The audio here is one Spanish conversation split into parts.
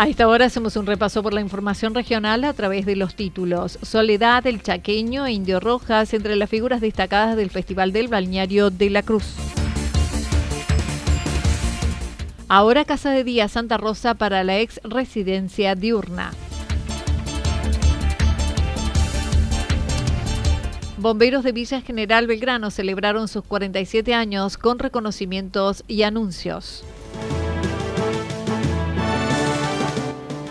A esta hora hacemos un repaso por la información regional a través de los títulos. Soledad, el Chaqueño e Indio Rojas entre las figuras destacadas del Festival del Balneario de la Cruz. Ahora Casa de Día Santa Rosa para la ex residencia diurna. Bomberos de Villa General Belgrano celebraron sus 47 años con reconocimientos y anuncios.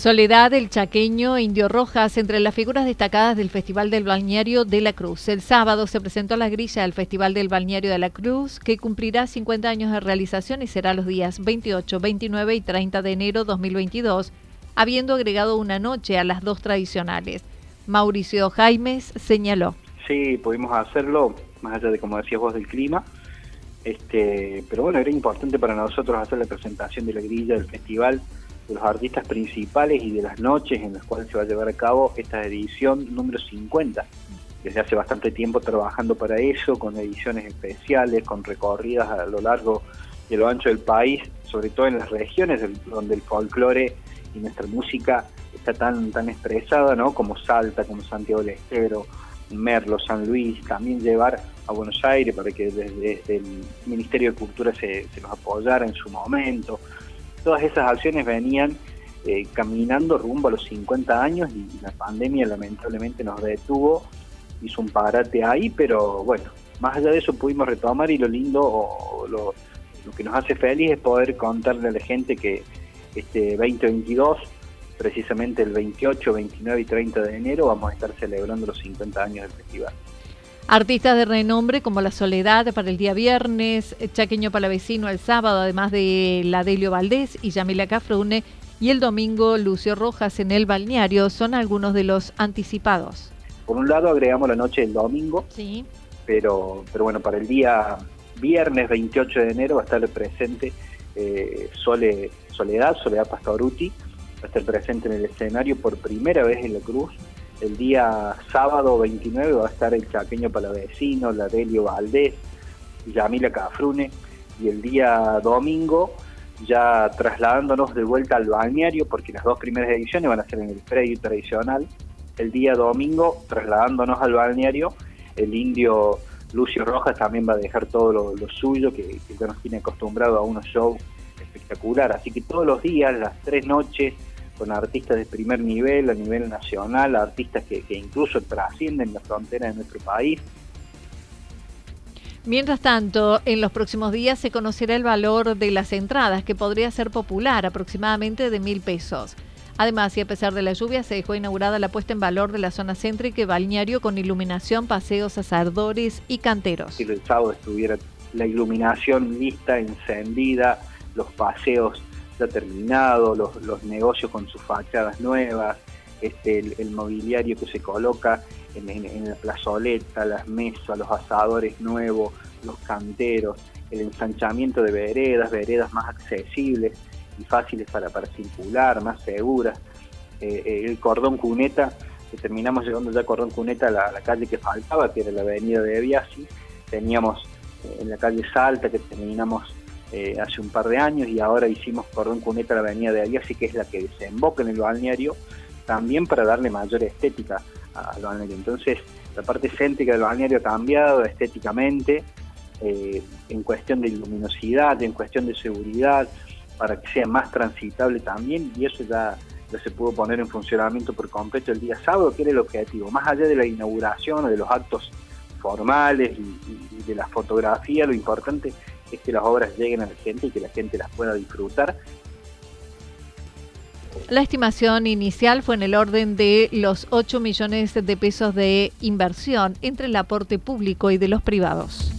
Soledad, el Chaqueño, Indio Rojas, entre las figuras destacadas del Festival del Balneario de la Cruz. El sábado se presentó la grilla del Festival del Balneario de la Cruz, que cumplirá 50 años de realización y será los días 28, 29 y 30 de enero 2022, habiendo agregado una noche a las dos tradicionales. Mauricio Jaimes señaló. Sí, pudimos hacerlo, más allá de, como decías vos, del clima. Este, pero bueno, era importante para nosotros hacer la presentación de la grilla del festival de los artistas principales y de las noches en las cuales se va a llevar a cabo esta edición número 50. Desde hace bastante tiempo trabajando para eso, con ediciones especiales, con recorridas a lo largo y a lo ancho del país, sobre todo en las regiones donde el folclore y nuestra música está tan, tan expresada, ¿no? Como Salta, como Santiago del Estero, Merlo, San Luis, también llevar a Buenos Aires para que desde, el Ministerio de Cultura se, se nos apoyara en su momento, todas esas acciones venían eh, caminando rumbo a los 50 años y la pandemia lamentablemente nos detuvo, hizo un parate ahí, pero bueno, más allá de eso pudimos retomar y lo lindo o lo, que nos hace feliz es poder contarle a la gente que este 2022, precisamente el 28, 29 y 30 de enero, vamos a estar celebrando los 50 años del festival. Artistas de renombre como La Soledad para el día viernes, Chaqueño Palavecino el sábado, además de Ladelio Valdés y Yamila Cafrune, y el domingo Lucio Rojas en el balneario son algunos de los anticipados. Por un lado agregamos la noche del domingo, sí. pero, pero bueno, para el día viernes 28 de enero va a estar presente eh, Sole, Soledad, Soledad Pastoruti, va a estar presente en el escenario por primera vez en la Cruz el día sábado 29 va a estar el chaqueño palavecino, la Delio Valdés, Yamila Cafrune, y el día domingo ya trasladándonos de vuelta al balneario, porque las dos primeras ediciones van a ser en el predio tradicional. El día domingo, trasladándonos al balneario, el indio Lucio Rojas también va a dejar todo lo, suyo, que, que ya nos tiene acostumbrado a unos shows espectacular. Así que todos los días, las tres noches, con artistas de primer nivel, a nivel nacional, artistas que, incluso trascienden la frontera de nuestro país. Mientras tanto, en los próximos días se conocerá el valor de las entradas, que podría ser popular, aproximadamente de mil pesos. Además, y a pesar de la lluvia, se dejó inaugurada la puesta en valor de la zona céntrica y balneario con iluminación, paseos, asardores y canteros. Si el sábado estuviera la iluminación lista, encendida, los paseos ya terminados, los, negocios con sus fachadas nuevas, este, el, mobiliario que se coloca en, la plazoleta, las mesas, los asadores nuevos, los canteros, el ensanchamiento de veredas, veredas más accesibles y fáciles para, para circular, más seguras, eh, eh, el cordón cuneta, que terminamos llegando ya a cordón cuneta a la, calle que faltaba, que era la avenida de Biasi, teníamos eh, en la calle Salta, que terminamos hace un par de años, y ahora hicimos cordón cuneta a la avenida de Biasi, que es la que desemboca en el balneario, también para darle mayor estética al balneario. Entonces, la parte céntrica del balneario ha cambiado estéticamente, en cuestión de luminosidad, en cuestión de seguridad, para que sea más transitable también y eso ya, se pudo poner en funcionamiento por completo el día sábado, que era el objetivo. Más allá de la inauguración o de los actos formales y, de la fotografía, lo importante es que las obras lleguen a la gente y que la gente las pueda disfrutar la estimación inicial fue en el orden de los 8 millones de pesos de inversión entre el aporte público y de los privados.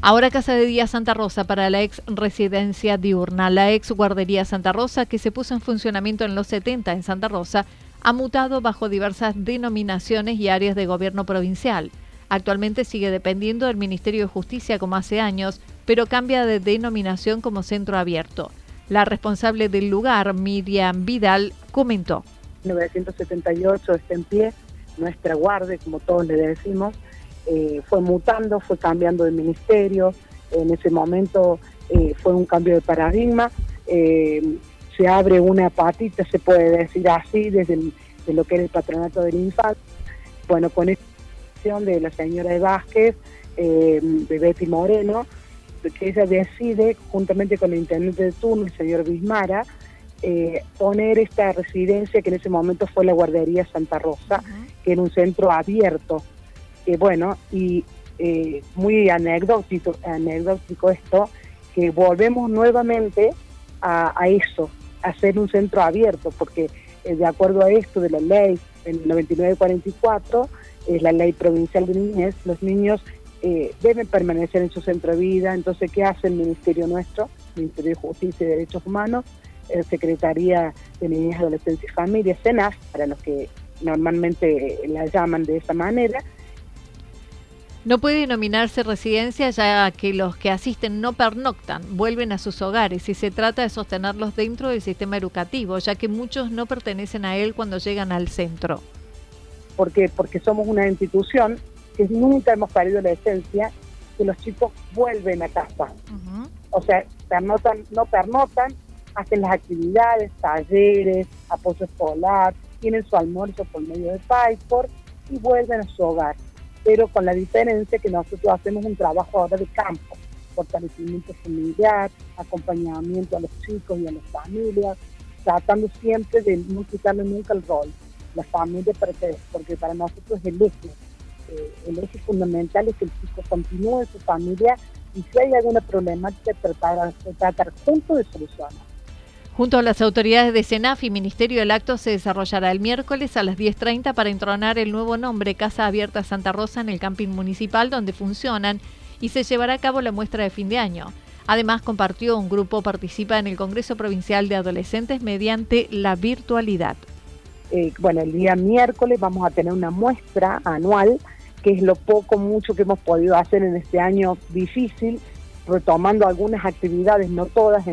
Ahora Casa de Día Santa Rosa para la ex residencia diurna. La ex guardería Santa Rosa, que se puso en funcionamiento en los 70 en Santa Rosa, ha mutado bajo diversas denominaciones y áreas de gobierno provincial. Actualmente sigue dependiendo del Ministerio de Justicia como hace años, pero cambia de denominación como centro abierto. La responsable del lugar, Miriam Vidal, comentó. 1978 está en pie, nuestra guardia, como todos le decimos, eh, fue mutando, fue cambiando de ministerio, en ese momento eh, fue un cambio de paradigma, eh, se abre una patita, se puede decir así, desde lo que era el patronato del infante. Bueno, con esta de la señora de Vázquez, de Betty Moreno, que ella decide, juntamente con el intendente de turno, el señor Bismara, poner esta residencia que en ese momento fue la guardería Santa Rosa, que era un centro abierto. Bueno, y eh, muy anecdótico, anecdótico esto, que volvemos nuevamente a, eso, a ser un centro abierto, porque eh, de acuerdo a esto de la ley en 9944, es la ley provincial de niñez, los niños eh, deben permanecer en su centro de vida, entonces, ¿qué hace el Ministerio nuestro? Ministerio de Justicia y Derechos Humanos, Secretaría de Niñez, Adolescencia y Familia, CENAF, para los que normalmente la llaman de esa manera, no puede denominarse residencia ya que los que asisten no pernoctan, vuelven a sus hogares y se trata de sostenerlos dentro del sistema educativo, ya que muchos no pertenecen a él cuando llegan al centro. ¿Por qué? Porque somos una institución que nunca hemos perdido la esencia que los chicos vuelven a casa. O sea, pernotan, no pernotan, hacen las actividades, talleres, apoyo escolar, tienen su almuerzo por medio de PyPort y vuelven a su hogar pero con la diferencia que nosotros hacemos un trabajo ahora de campo, fortalecimiento familiar, acompañamiento a los chicos y a las familias, tratando siempre de no quitarle nunca el rol, la familia, porque para nosotros el eje, eh, el eje fundamental es que el chico continúe en su familia y si hay alguna problemática, tratar, tratar juntos de solucionar. Junto a las autoridades de SENAF y Ministerio, el acto se desarrollará el miércoles a las 10.30 para entronar el nuevo nombre Casa Abierta Santa Rosa en el camping municipal donde funcionan y se llevará a cabo la muestra de fin de año. Además, compartió un grupo participa en el Congreso Provincial de Adolescentes mediante la virtualidad. Eh, bueno, el día miércoles vamos a tener una muestra anual, que es lo poco, mucho que hemos podido hacer en este año difícil, retomando algunas actividades, no todas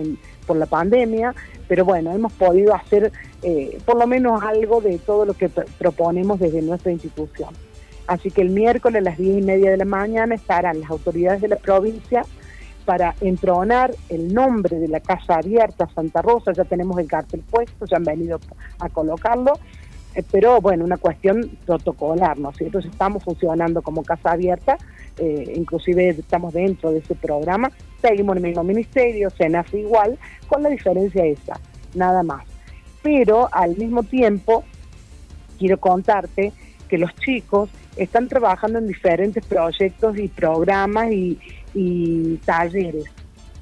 por la pandemia, pero bueno, hemos podido hacer eh, por lo menos algo de todo lo que proponemos desde nuestra institución. Así que el miércoles a las 10 y media de la mañana estarán las autoridades de la provincia para entronar el nombre de la Casa Abierta Santa Rosa, ya tenemos el cartel puesto, ya han venido a colocarlo, eh, pero bueno, una cuestión protocolar, ¿no es cierto? Estamos funcionando como Casa Abierta, eh, inclusive estamos dentro de ese programa, seguimos en el mismo ministerio, SENAF igual, con la diferencia esa, nada más. Pero al mismo tiempo, quiero contarte que los chicos están trabajando en diferentes proyectos y programas y, talleres.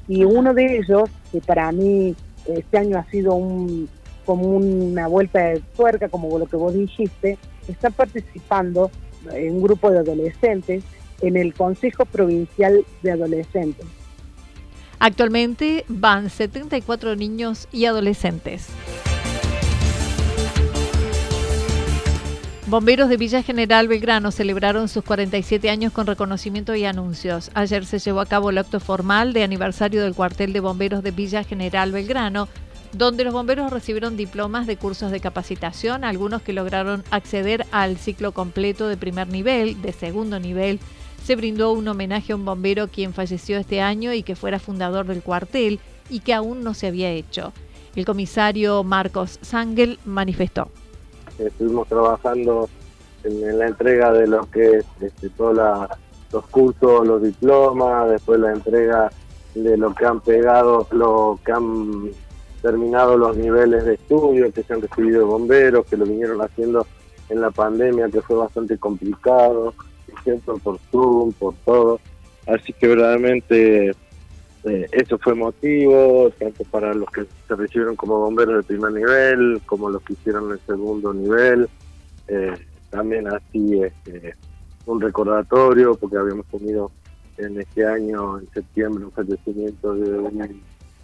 Y uno de ellos, que para mí este año ha sido un, como una vuelta de tuerca, como lo que vos dijiste, está participando en un grupo de adolescentes en el Consejo Provincial de Adolescentes. Actualmente van 74 niños y adolescentes. Bomberos de Villa General Belgrano celebraron sus 47 años con reconocimiento y anuncios. Ayer se llevó a cabo el acto formal de aniversario del cuartel de bomberos de Villa General Belgrano, donde los bomberos recibieron diplomas de cursos de capacitación, algunos que lograron acceder al ciclo completo de primer nivel, de segundo nivel. Se brindó un homenaje a un bombero quien falleció este año y que fuera fundador del cuartel y que aún no se había hecho. El comisario Marcos Sangel manifestó estuvimos trabajando en, la entrega de lo que es este, todos los cursos, los diplomas, después la entrega de lo que han pegado, lo que han terminado los niveles de estudio, que se han recibido bomberos, que lo vinieron haciendo en la pandemia, que fue bastante complicado, por Zoom, por todo. Así que verdaderamente eh, eso fue motivo, tanto para los que se recibieron como bomberos de primer nivel, como los que hicieron el segundo nivel. Eh, también así este, un recordatorio, porque habíamos tenido en este año, en septiembre, un fallecimiento de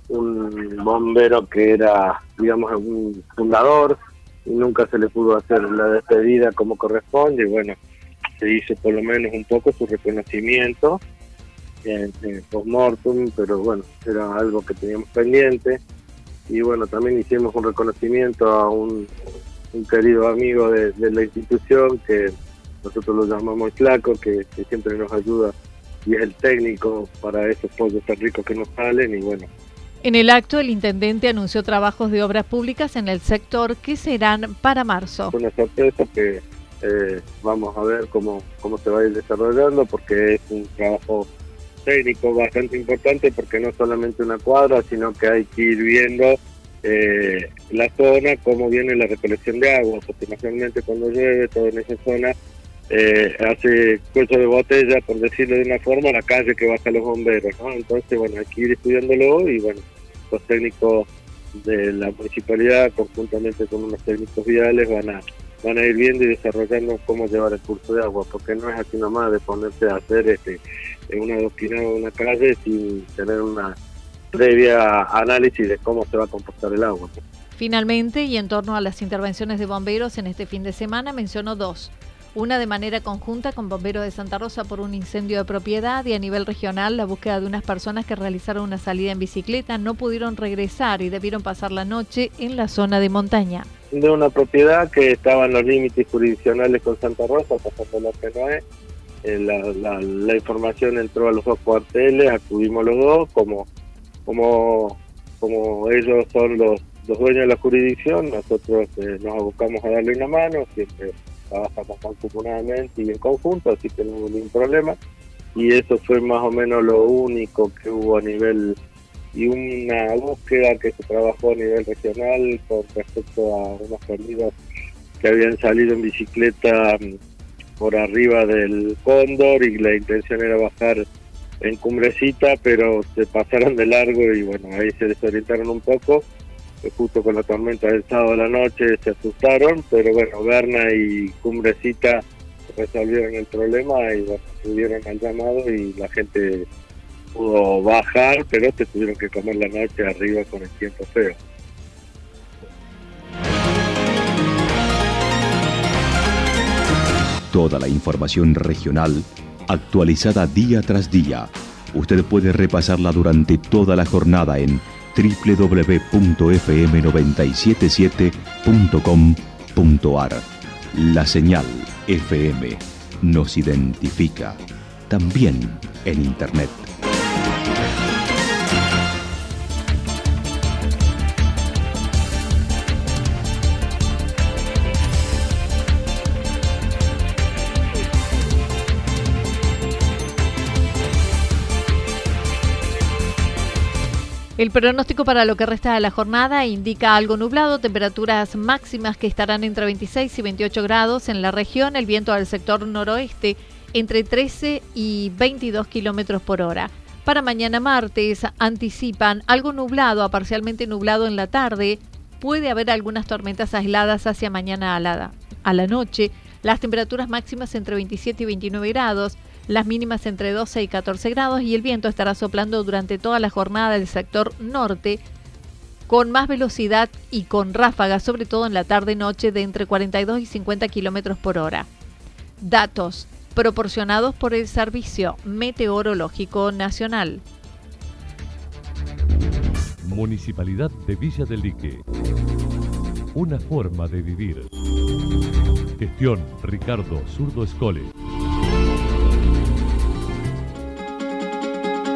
un, bombero que era, digamos, un fundador y nunca se le pudo hacer la despedida como corresponde. Y bueno, se hizo por lo menos un poco su reconocimiento en, post-mortem, pero bueno, era algo que teníamos pendiente. Y bueno, también hicimos un reconocimiento a un, querido amigo de, la institución que nosotros lo llamamos Flaco, que, que, siempre nos ayuda y es el técnico para esos pollos tan ricos que nos salen y bueno. En el acto, el intendente anunció trabajos de obras públicas en el sector que serán para marzo. Una sorpresa que eh, vamos a ver cómo, cómo se va a ir desarrollando porque es un trabajo técnico bastante importante porque no solamente una cuadra, sino que hay que ir viendo eh, la zona, cómo viene la recolección de agua, porque normalmente cuando llueve, todo en esa zona eh, hace cuello de botella, por decirlo de una forma, la calle que baja los bomberos, ¿no? Entonces, bueno, hay que ir estudiándolo y, bueno, los técnicos de la municipalidad, conjuntamente con unos técnicos viales, van a van a ir viendo y desarrollando cómo llevar el curso de agua, porque no es así nomás de ponerse a hacer este una doctrina de una calle sin tener una previa análisis de cómo se va a comportar el agua. Finalmente, y en torno a las intervenciones de bomberos en este fin de semana, mencionó dos. Una de manera conjunta con Bomberos de Santa Rosa por un incendio de propiedad y a nivel regional la búsqueda de unas personas que realizaron una salida en bicicleta no pudieron regresar y debieron pasar la noche en la zona de montaña de una propiedad que estaba en los límites jurisdiccionales con Santa Rosa, pasando la PNOE. Eh, la, la, información entró a los dos cuarteles, acudimos los dos, como, como, como ellos son los, los dueños de la jurisdicción, nosotros eh, nos abocamos a darle una mano, siempre trabajamos mancomunadamente y en conjunto, así que no hubo ningún problema. Y eso fue más o menos lo único que hubo a nivel y una búsqueda que se trabajó a nivel regional con respecto a unos perdidos que habían salido en bicicleta mm, por arriba del cóndor y la intención era bajar en cumbrecita pero se pasaron de largo y bueno ahí se desorientaron un poco. Justo con la tormenta del sábado de la noche se asustaron pero bueno Berna y cumbrecita resolvieron el problema y bueno, subieron al llamado y la gente pudo bajar, pero te tuvieron que comer la noche arriba con el tiempo feo. Toda la información regional actualizada día tras día. Usted puede repasarla durante toda la jornada en www.fm977.com.ar. La señal FM nos identifica también en Internet. El pronóstico para lo que resta de la jornada indica algo nublado, temperaturas máximas que estarán entre 26 y 28 grados en la región, el viento del sector noroeste entre 13 y 22 kilómetros por hora. Para mañana martes anticipan algo nublado a parcialmente nublado en la tarde. Puede haber algunas tormentas aisladas hacia mañana a la, a la noche. Las temperaturas máximas entre 27 y 29 grados las mínimas entre 12 y 14 grados y el viento estará soplando durante toda la jornada del sector norte con más velocidad y con ráfagas, sobre todo en la tarde-noche, de entre 42 y 50 kilómetros por hora. Datos proporcionados por el Servicio Meteorológico Nacional. Municipalidad de Villa del Lique. Una forma de vivir. Gestión Ricardo Zurdo Escole.